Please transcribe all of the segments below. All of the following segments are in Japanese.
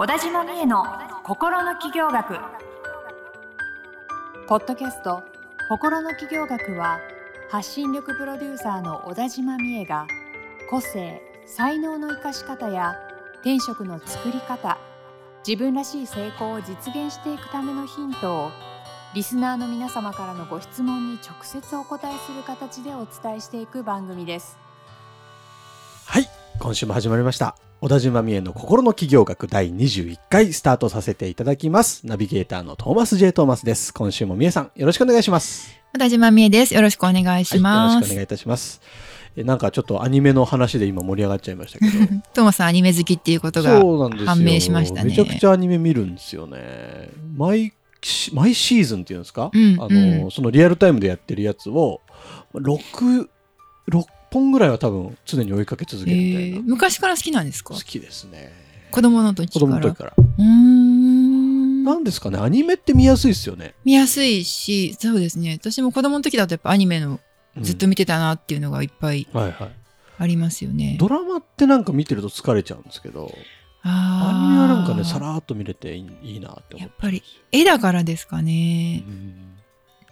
小田島美恵の心の起業学ポッドキャスト心の起業学は発信力プロデューサーの小田島美恵が個性才能の生かし方や転職の作り方自分らしい成功を実現していくためのヒントをリスナーの皆様からのご質問に直接お答えする形でお伝えしていく番組です。はい今週も始まりました小田島美恵の心の企業学第21回スタートさせていただきます。ナビゲーターのトーマス J トーマスです。今週も美恵さんよろしくお願いします。小田島美恵です。よろしくお願いします、はい、よろしくお願いいたします。えなんかちょっとアニメの話で今盛り上がっちゃいましたけど。トーマスさんアニメ好きっていうことが判明しましたね。めちゃくちゃアニメ見るんですよね。毎し毎シーズンっていうんですか、うんあのそのリアルタイムでやってるやつを6 6本ぐらいは多分常に追いかけ続けるみたいな、えー。昔から好きなんですか？好きですね。子供の時子から。供の時から。うーん。なんですかね？アニメって見やすいですよね、見やすいしそうですね。私も子供の時だとやっぱアニメのうん。ずっと見てたなっていうのがいっぱいはいはい。ありますよね、ドラマってなんか見てると疲れちゃうんですけどアニメはなんかねさらーっと見れていいいいなって思ってやっぱり絵だからですかね、うん。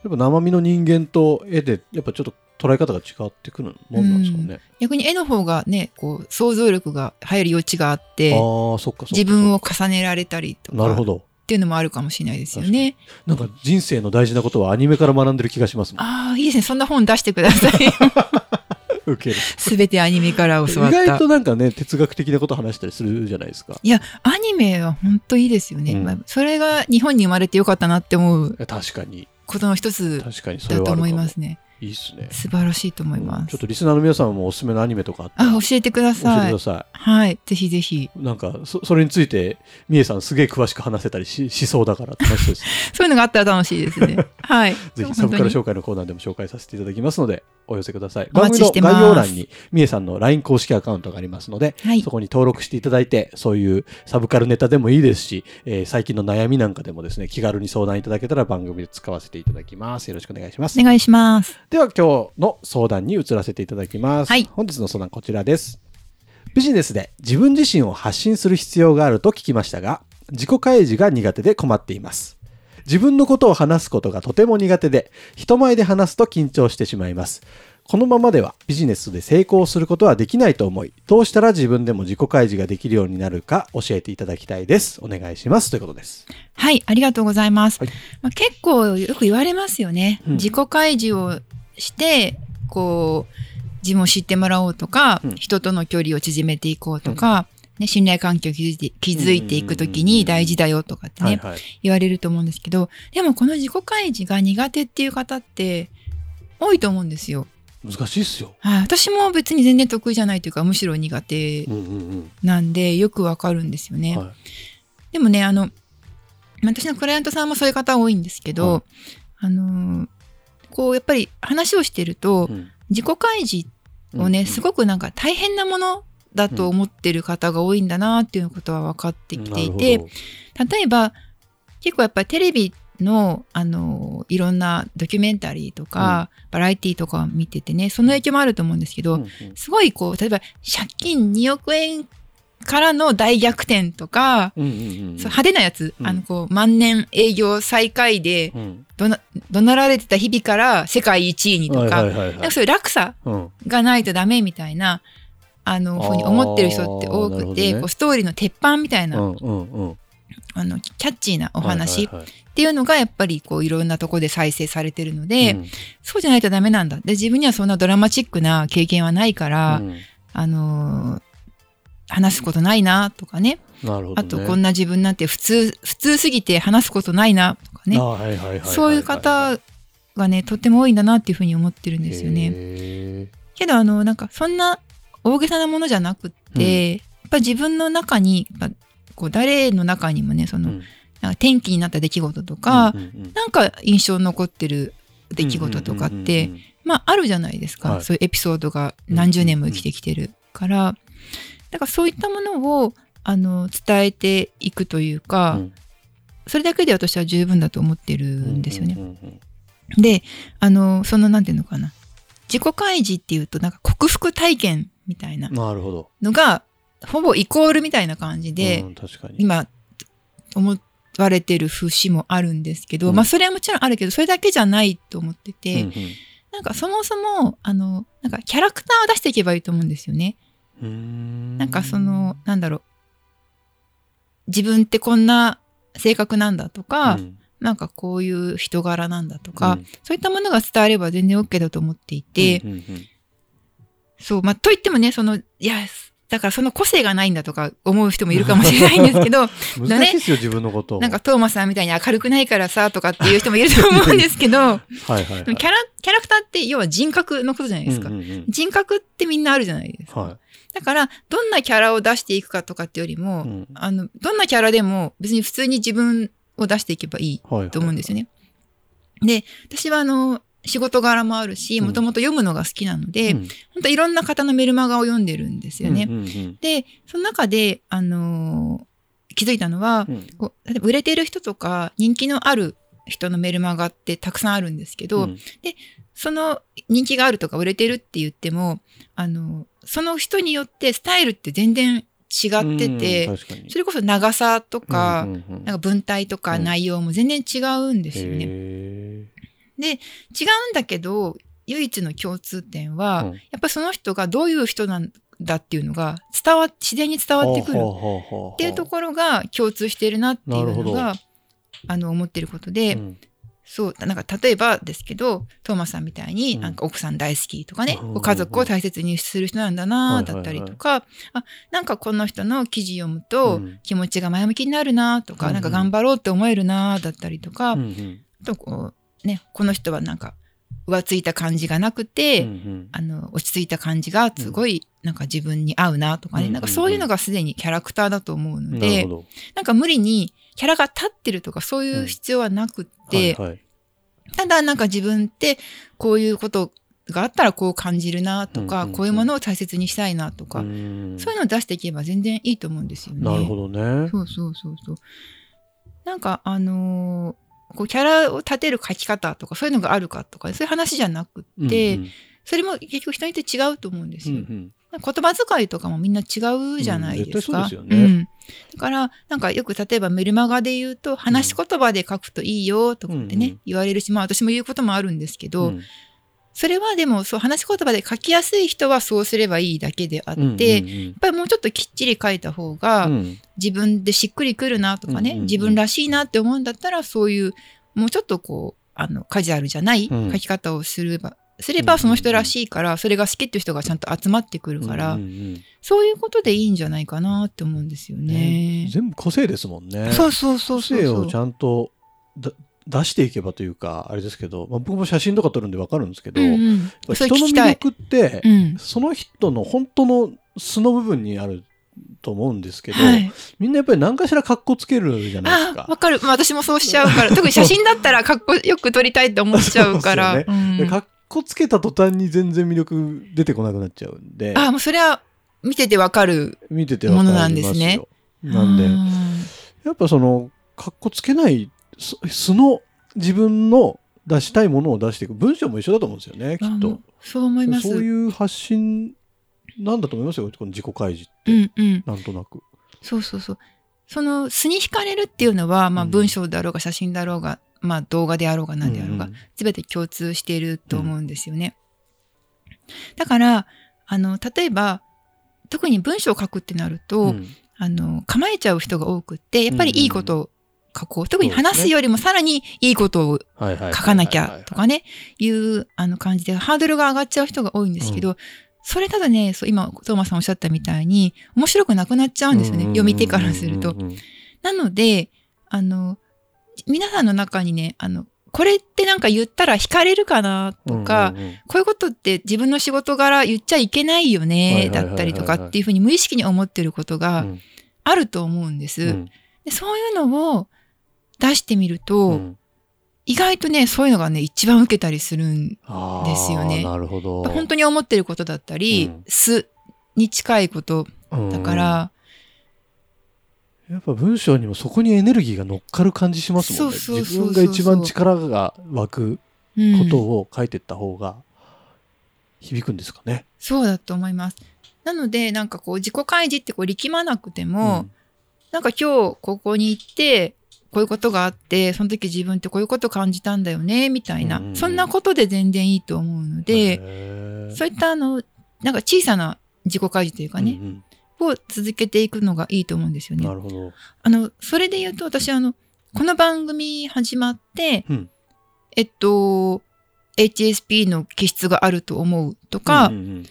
やっぱ生身の人間と絵でやっぱちょっと捉え方が違ってくるもんなんですかね、逆に絵の方がねこう想像力が入る余地があってああそっか自分を重ねられたりとかっなるほど。ていうのもあるかもしれないですよね。なんか人生の大事なことはアニメから学んでる気がしますああいいですね。そんな本出してください。受ける。すべてアニメから意教わった。外となんかね哲学的なこと話したりするじゃないですか。いやアニメは本当いいですよね、うん。まあそれが日本に生まれてよかったなって思う確かに。ことの一つだと思いますね。いいっすね素晴らしいと思います。ちょっとリスナーの皆さんもおすすめのアニメとかあ教えてくだ教えてさい。くださはいぜひぜひ。いなんかそそれについてみえさんすげえ詳しく話せたりししそうだから楽しそうです そういうのがあったら楽しいですね。はい。ぜひサブカル紹介のコーナーでも紹介させていただきますので、お寄せください。お番組の概要欄に、みえさんの LINE 公式アカウントがありますので、はいそこに登録していただいて、そういうサブカルネタでもいいですし、えー最近の悩みなんかでもですね、気軽に相談いただけたら番組で使わせていただきます。よろしくお願いします。お願いします。では今日の相談に移らせていただきます。はい本日の相談こちらです。ビジネスで自分自身を発信する必要があると聞きましたが、自己開示が苦手で困っています。自分のことを話すことがとても苦手で、人前で話すと緊張してしまいます。このままではビジネスで成功することはできないと思い、どうしたら自分でも自己開示ができるようになるか教えていただきたいです。お願いします。ということです。はいありがとうございます。はいまあ、結構よく言われますよね。うん自己開示をしてこう自分を知ってもらおうとか、うん人との距離を縮めていこうとか、ね、信頼関係を築いて築いていくときに大事だよとかってね、はいはい。言われると思うんですけどでもこの自己開示が苦手っていう方って多いと思うんですよ。難しいっすよ。はい、私も別に全然得意じゃないというかむしろ苦手なんでよくわかるんですようん。ね。はい。でもねあの私のクライアントさんもそういう方多いんですけど、はいあのーこうやっぱり話をしてると、うん自己開示をね、すごくなんか大変なものだと思ってる方が多いんだなっていうことは分かってきていて、例えば結構やっぱりテレビのあのいろんなドキュメンタリーとか、バラエティーとかを見ててねその影響もあると思うんですけど、うんうん。すごいこう例えば借金2億円からの大逆転とか、うんうんうん派手なやつ、うん。あのこう万年営業最下位でうん。どな怒鳴られてた日々から世界一位にとか,、はいはいはいはい。なんかそういう落差うん。がないとダメみたいなあのふうに思ってる人って多くて、ね。こうストーリーの鉄板みたいな、うんうんうん。あのキャッチーなお話っていうのがやっぱりこういろんなとこで再生されてるので、うん。そうじゃないとダメなんだ。で自分にはそんなドラマチックな経験はないから、うん。あのー話すことないなとかね。なるほどね。あとこんな自分なんて普通普通すぎて話すことないなとかね。そういう方がねとっても多いんだなっていうふうに思ってるんですよね。へけどあのなんかそんな大げさなものじゃなくって、やっぱ自分の中にこう誰の中にもねその、ーうん。なんか転機になった出来事とか、うんうんうん。なんか印象に残ってる出来事とかって、うんうんうんまああるじゃないですか、はい。そういうエピソードが何十年も生きてきてるから、だからそういったものをあの伝えていくというか、うん。それだけで私は十分だと思ってるんですよね。うんうんうん。であのそのなんていうのかな。自己開示っていうとなんか克服体験みたいななるほど。のがほぼイコールみたいな感じで、うん、確かに。今思われてる節もあるんですけど、うんまあそれはもちろんあるけど、それだけじゃないと思ってて、うんなんかそもそも、あの、なんかキャラクターを出していけばいいと思うんですよね。うんなんかその、なんだろう。自分ってこんな性格なんだとか、うんなんかこういう人柄なんだとか、うんそういったものが伝われば全然 OK だと思っていて、うんうんうんそう、まあ、と言ってもね、その、いや、だからその個性がないんだとか思う人もいるかもしれないんですけど、難しいですよ、自分のことを。なんかトーマスさんみたいに明るくないからさ、とかっていう人もいると思うんですけど、はいはいはい、キャラ、キャラクターって要は人格のことじゃないですか。うんうんうん人格ってみんなあるじゃないですか。はだから、どんなキャラを出していくかとかってよりも、い。うんあの、どんなキャラでも別に普通に自分を出していけばいいはいはいと思うんですよね。で、私はあの、仕事柄もあるし、うん。もともと読むのが好きなので、うん。本当いろんな方のメルマガを読んでるんですよね。うんうんで、その中で、あのー気づいたのは、うん。例えば売れてる人とか人気のある人のメルマガってたくさんあるんですけど、うん。その人気があるとか売れてるって言っても、あのその人によってスタイルって全然違ってて、それこそ長さとか、うんうんうんなんか文体とかうん内容も全然違うんですよね。へ違うんだけど、唯一の共通点は、ーうん。やっぱりその人がどういう人なんだっていうのが伝わ、自然に伝わってくる。っていうところが共通しているなっていうのが、あの、思ってることで、うん。そう、なんか例えばですけど、トーマスさんみたいにうん。なんか奥さん大好きとかね、うん。ご家族を大切にする人なんだはいなはいはい。だったりとか、あ、なんかこの人の記事読むとうん。気持ちが前向きになるなとか、うん。なんか頑張ろうって思えるなだったりとか、うんうん。あとこう、ね、この人はなんか浮ついた感じがなくて、うんうん。あの、落ち着いた感じがすごい、なんか自分に合うなとかね、うんなんかそういうのがすでにキャラクターだと思うのでほ、ど。なんか無理にキャラが立ってるとかそういう必要はなくって、はいはい。ただなんか自分ってこういうことがあったらこう感じるなとか、うんうんうん。こういうものを大切にしたいなとか、うん。そういうのを出していけば全然いいと思うんですよね。なるほどね。そうそうそうそう。なんかあのーこうキャラを立てる書き方とかそういうのがあるかとかそういう話じゃなくって、うんうん。それも結局人によって違うと思うんですよ。うんうん。言葉遣いとかもみんな違うじゃないですか。うんね。ん。だから、なんかよく例えばメルマガで言うと、話し言葉で書くといいよとかってね、うんうん。言われるし、まあ私も言うこともあるんですけど、うんそれはでもそう話し言葉で書きやすい人はそうすればいいだけであって、うんうんうん。やっぱりもうちょっときっちり書いた方が、うん。自分でしっくりくるなとかね、うんうんうん。自分らしいなって思うんだったら、そういう、もうちょっとこう、あの、カジュアルじゃないうん。書き方をすれば、すればその人らしいから、それが好きっていう人がちゃんと集まってくるから、うんうんうん。そういうことでいいんじゃないかなって思うんですよね。全部個性ですもんね。そうそうそう個そうそう。性をちゃんとだ出していけばというかあれですけど、まあ、僕も写真とか撮るんで分かるんですけど、うんうん、人の魅。力って、うん。その人の本当の素の部分にあると思うんですけど、はい、みんなやっぱり何かしら格好つけるじゃないですあか。わかる。まあ私もそうしちゃうから。特に写真だったらかっこよく撮りたいって思っちゃうから。そうんで格好つけた途端に全然魅力出てこなくなっちゃうんであもうそれは見ててわかる。ものなんですねなんでうんやっぱその格好つけない素素の自分の出したいものを出していく文章も一緒だと思うんですよねきっと。そう思います。そういう発信なんだと思いますよこの自己開示って、うんうん。なんとなく。そうそうそう。その素に惹かれるっていうのは、まあうん文章だろうが写真だろうが、まあ動画であろうが何であろうがん、すべて共通していると思うんですよね。だから、あの、例えば、特に文章を書くってなると、うんあの、構えちゃう人が多くって、やっぱりいいことを書こう。特に話すよりもさらにいいことを書かなきゃとかね、いうあの感じでハードルが上がっちゃう人が多いんですけど、それただね、そう今、トーマスさんおっしゃったみたいに、面白くなくなっちゃうんですよね。読み手からすると。うんうんうんうんなので、あの、皆さんの中にね、あの、これってなんか言ったら惹かれるかなとか、うんうんうんこういうことって自分の仕事柄言っちゃいけないよはいね、だったりとかっていうふうに無意識に思ってることがうんあると思うんです。うんでそういうのを出してみると、うん意外とね、そういうのがね、一番受けたりするん、ですよねなるほど。本当に思ってることだったり、うん素に近いことだから、うん、やっぱ文章にもそこにエネルギーが乗っかる感じしますもんね。自分が一番力が湧くうんことを書いてった方が響くんですかね。そうだと思います。なので、なんかこう、自己開示ってこう力まなくても、なんか今日ここに行って、こういうことがあって、その時自分ってこういうこと感じたんだよね、みたいな。うんうんうん。そんなことで全然いいと思うので、そういったあの、なんか小さな自己開示というかね、うんを続けていくのがいいと思うんですようんね。なるほど。あの、それで言うと私あの、この番組始まって、うん。えっと、HSP の気質があると思うとか、うんうん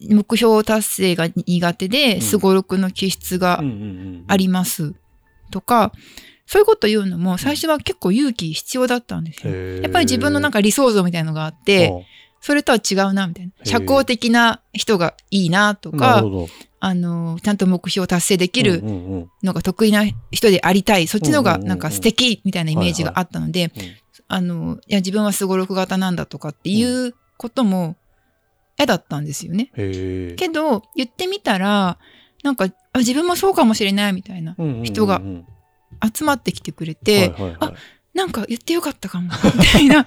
目標達成が苦手で、ん。すごろくの気質がうんうんうんうん。ありますとか、そういうこと言うのも最初は結構勇気必要だったんですよ。やっぱり自分のなんか理想像みたいなのがあって、それとは違うな、みたいな。社交的な人がいいなとかあの、ちゃんと目標達成できるのが得意な人でありたい。そっちのがなんか素敵みたいなイメージがあったので、うんあの、いや、自分はすごろく型なんだとかっていうことも嫌だったんですよね。けど、言ってみたら、なんか、あ自分もそうかもしれないみたいな、人が集まってきてくれて、あなんか言ってよかったかも、みたいな。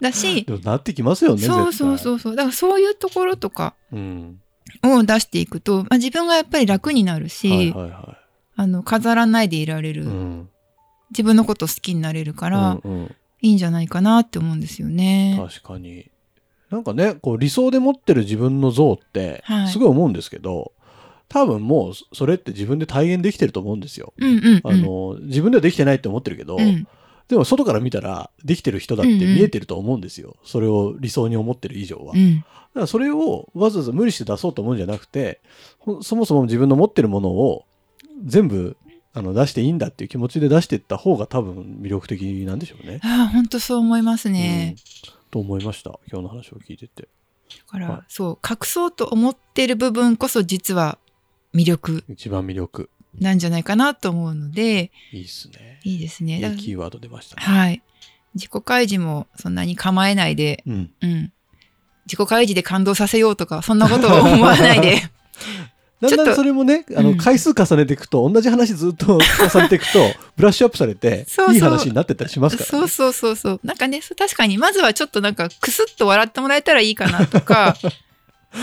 だし、なってきますよね。そうそうう。そうそう。だからそういうところとかうん。を出していくと、まあ、自分がやっぱり楽になるし、あの、飾らないでいられる、い。うん。自分のこと好きになれるから、うんうんいいんじゃないかなって思うんですよね。確かに。なんかね、こう理想で持ってる自分の像ってはい、すごい思うんですけど、多分もうそれって自分で体現できてると思うんですよ。うんうん、うん。あの、自分ではできてないって思ってるけど、うん、でも外から見たらできてる人だってうんうん見えてると思うんですよ。それを理想に思ってる以上は。だうん。からそれをわざわざ無理して出そうと思うんじゃなくて、ほそもそも自分の持ってるものを全部あの出していいんだっていう気持ちで出していった方が多分魅力的なんでしょうね。ああ、本当そう思いますね。うんと思いました。今日の話を聞いてて。だから、はいそう、隠そうと思ってる部分こそ実は魅力一番魅力。なんじゃないかなと思うので、いいっすね。いいですね。いいキーワード出ましたね。はい。自己開示もそんなに構えないで、うん。うん。自己開示で感動させようとか、そんなことを思わないで。だんだんそれもね、あの、うん回数重ねていくと、同じ話ずっと重ねていくと、ブラッシュアップされてそうそういい話になってったりしますから、ね。そうそうそうそう。なんかね、そう確かに、まずはちょっとなんか、クスッと笑ってもらえたらいいかなとか、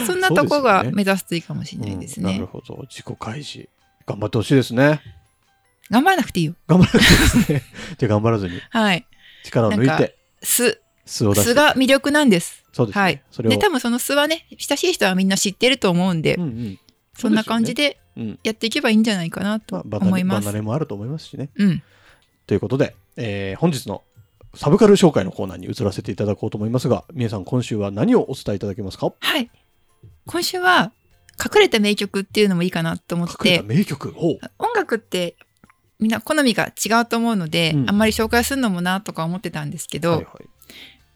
そんなとこが目指すといいかもしれないですうんなるね。ほど。自己開示。頑張ってほしいですね。頑張らなくていいよ。頑張らないですね。じゃあ頑張らずにはい。力を抜いて、素、素を出して。素が魅力なんです。そうですね。はいそれを。で、多分その素はね、親しい人はみんな知ってると思うんで、うんうん。そんな感じで。やっていけばいいんじゃないかなまと思います。バナレもあると思いますしね。うん。ということで、えー本日のサブカル紹介のコーナーに移らせていただこうと思いますが、みえさん、今週は何をお伝えいただけますか？はい。今週は、隠れた名曲っていうのもいいかなと思っ隠れたて、名曲？音楽ってみんな好みが違うと思うので、うんあんまり紹介するのもなとか思ってたんですけど、はいはい。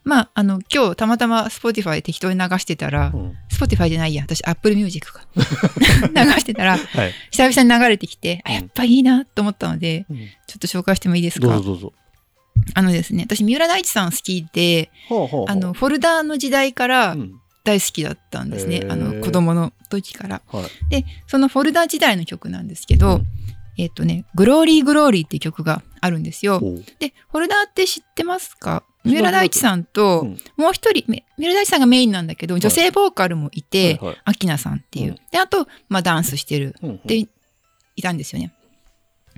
まあ、あの、今日たまたま Spotify 適当に流してたらう、ん。Spotify じゃないや、私 Apple Music か。流してたら、はい。久々に流れてきて、あ、うんやっぱいいなと思ったので、うんちょっと紹介してもいいですか？どうぞ。あのですね、私三浦大知さん好きで、あの、フォルダーの時代からうん大好きだったんですね。あの、子供の時から。はい。で、そのフォルダー時代の曲なんですけど、うんえっ、とね、グローリーグローリーっていう曲があるんですよ。で、フォルダーって知ってますか？三浦大知さんと、うんもう一人、め三浦大知さんがメインなんだけど、女性ボーカルもいて、はいはいアキナさんっていう。うんで、あと、まあ、ダンスしてる、うんうんで、いたんですよね。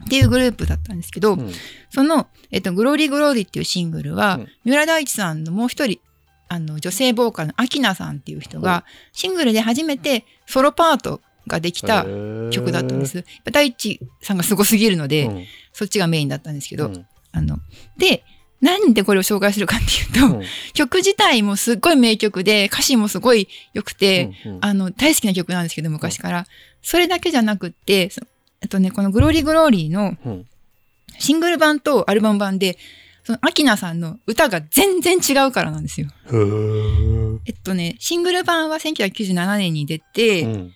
っていうグループだったんですけど、うんその、えっと、グローリーグローリーっていうシングルは、うん三浦大知さんのもう一人、あの、女性ボーカルのアキナさんっていう人が、シングルで初めてソロパートができた曲だったんで。す。大地さんがすごすぎるので、うん。そっちがメインだったんですけど、うん。あの、で、なんでこれを紹介するかっていうと、うん。曲自体もすっごい名曲で、歌詞もすごい良くて、うんうん。あの、大好きな曲なんですけど、昔から。それだけじゃなくって、そえっとね、このグローリーグローリーのうん。シングル版とアルバム版で、その、アキナさんの歌が全然違うからなんですよ。えっとね、シングル版は1997年に出て、うん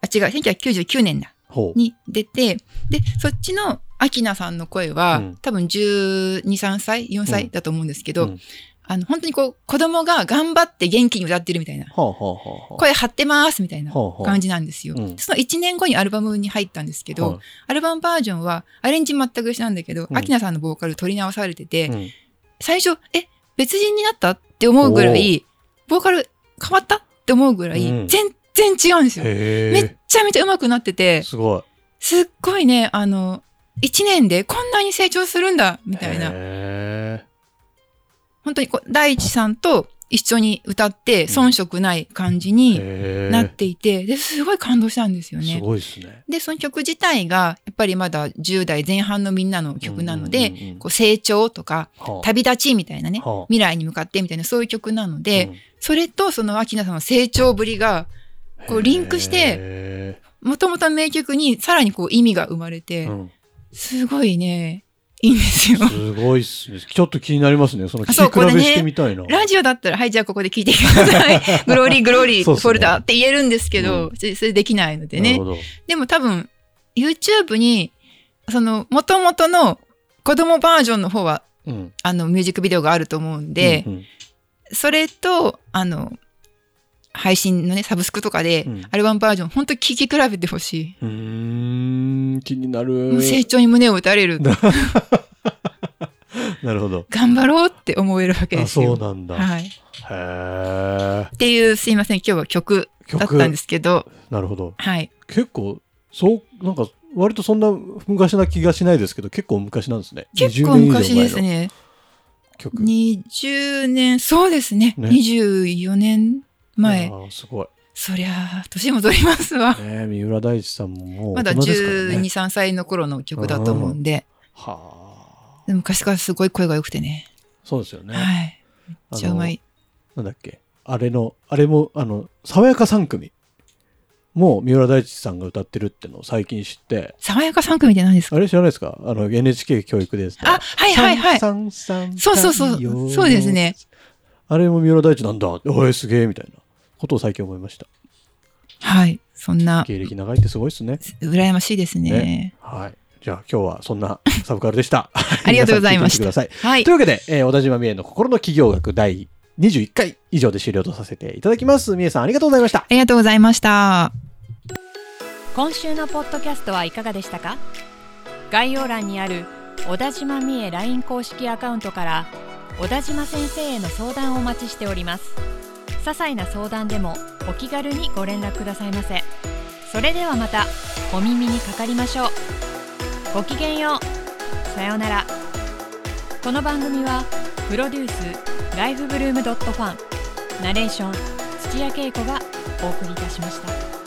あ、違う、1999年だ。に出て、で、そっちのアキナさんの声は、うん多分12、3歳 ?4 歳だと思うんですけど、うんあの、本当にこう、子供が頑張って元気に歌ってるみたいな。はあはあはあはあ。声張ってますみたいな感じなんですよ。うんその1年後にアルバムに入ったんですけど、はいアルバムバージョンはアレンジ全く一緒なんだけど、うんアキナさんのボーカル取り直されてて、うん最初、え、別人になったって思うぐらい、ボーカル変わったって思うぐらい、うん全然違うんですよ。へめっちゃめちゃ上手くなってて、すごい。すっごいね、あの、一年でこんなに成長するんだ、みたいな。へ本当にこう、大地さんと一緒に歌って遜色ない感じー。になっていて、で、すごい感動したんですよすね。ごいですね。で、その曲自体が、やっぱりまだ10代前半のみんなの曲なので、うんうんうん。こう成長とか、はあ。旅立ちみたいなね、はあ。未来に向かってみたいなそういう曲なので、うん。それとその秋菜さんの成長ぶりが、こうリンクしてへもともと名曲にさらにこう意味が生まれて、ーうん。すごいね、いいんですよ。すごいっすね。ちょっと気になりますね。その聞き比べしてみたいな。ラジオだったら、はい、じゃあここで聞いてください。グローリー、グローリー、フォルダって言えるんですけど、それそれできないのでね。でも多分、YouTube に、その、元々の子供バージョンの方は、うんあの、ミュージックビデオがあると思うんで、うんうんそれと、あの、配信のね、サブスクとかでうん、アルバムバージョン、本当に聴き比べてほしうーん、気になる。成長に胸を打たれる。なるほど。頑張ろうって思えるわけであ、すよ。そうなんだ。はい。へえ。っていう、すいません、今日は曲だった曲んですけど、なるほど。はい。結構、そう、なんか、割とそんな昔な気がしないですけど、結構昔なんですね。結構20年以上前の昔ですね。曲。20年、そうですね。ね24年前。すごい。そりゃあ、年も取りますわ。ね三浦大知さんももうまだ大人ですから12、ね。3歳の頃の曲だと思うんで、はあ。でも昔からすごい声が良くてね。そうですよね。はい。めっちゃうまい。なんだっけ。あれの、あれも、あの、爽やか3組。もう三浦大知さんが歌ってるってのを最近知って、爽やか3組って何ですか？あれ知らないですか？あの、NHK 教育です。あ、はいはいはい。そうそうそうそうですね。あれも三浦大知なんだ。おい、すげえ、みたいなことを最近思いました。はい。そんな、芸歴長いってすごいですね。羨ましいですね。ねはい。じゃあ今日はそんなサブカルでした。ありがとうございましたい。はいという。わけで、えー小田島美恵の心の企業学第21回以上で終了とさせていただきます。美恵さんありがとうございました。ありがとうございました。今週のポッドキャストはいかがでしたか？概要欄にある小田島美恵 LINE 公式アカウントから小田島先生への相談をお待ちしております些細な相談でもお気軽にご連絡くださいませ。それではまたお耳にかかりましょう。ごきげんよう。さようなら。この番組はプロデュースライフブルームドットファン。ナレーション土屋恵子がお送りいたしました。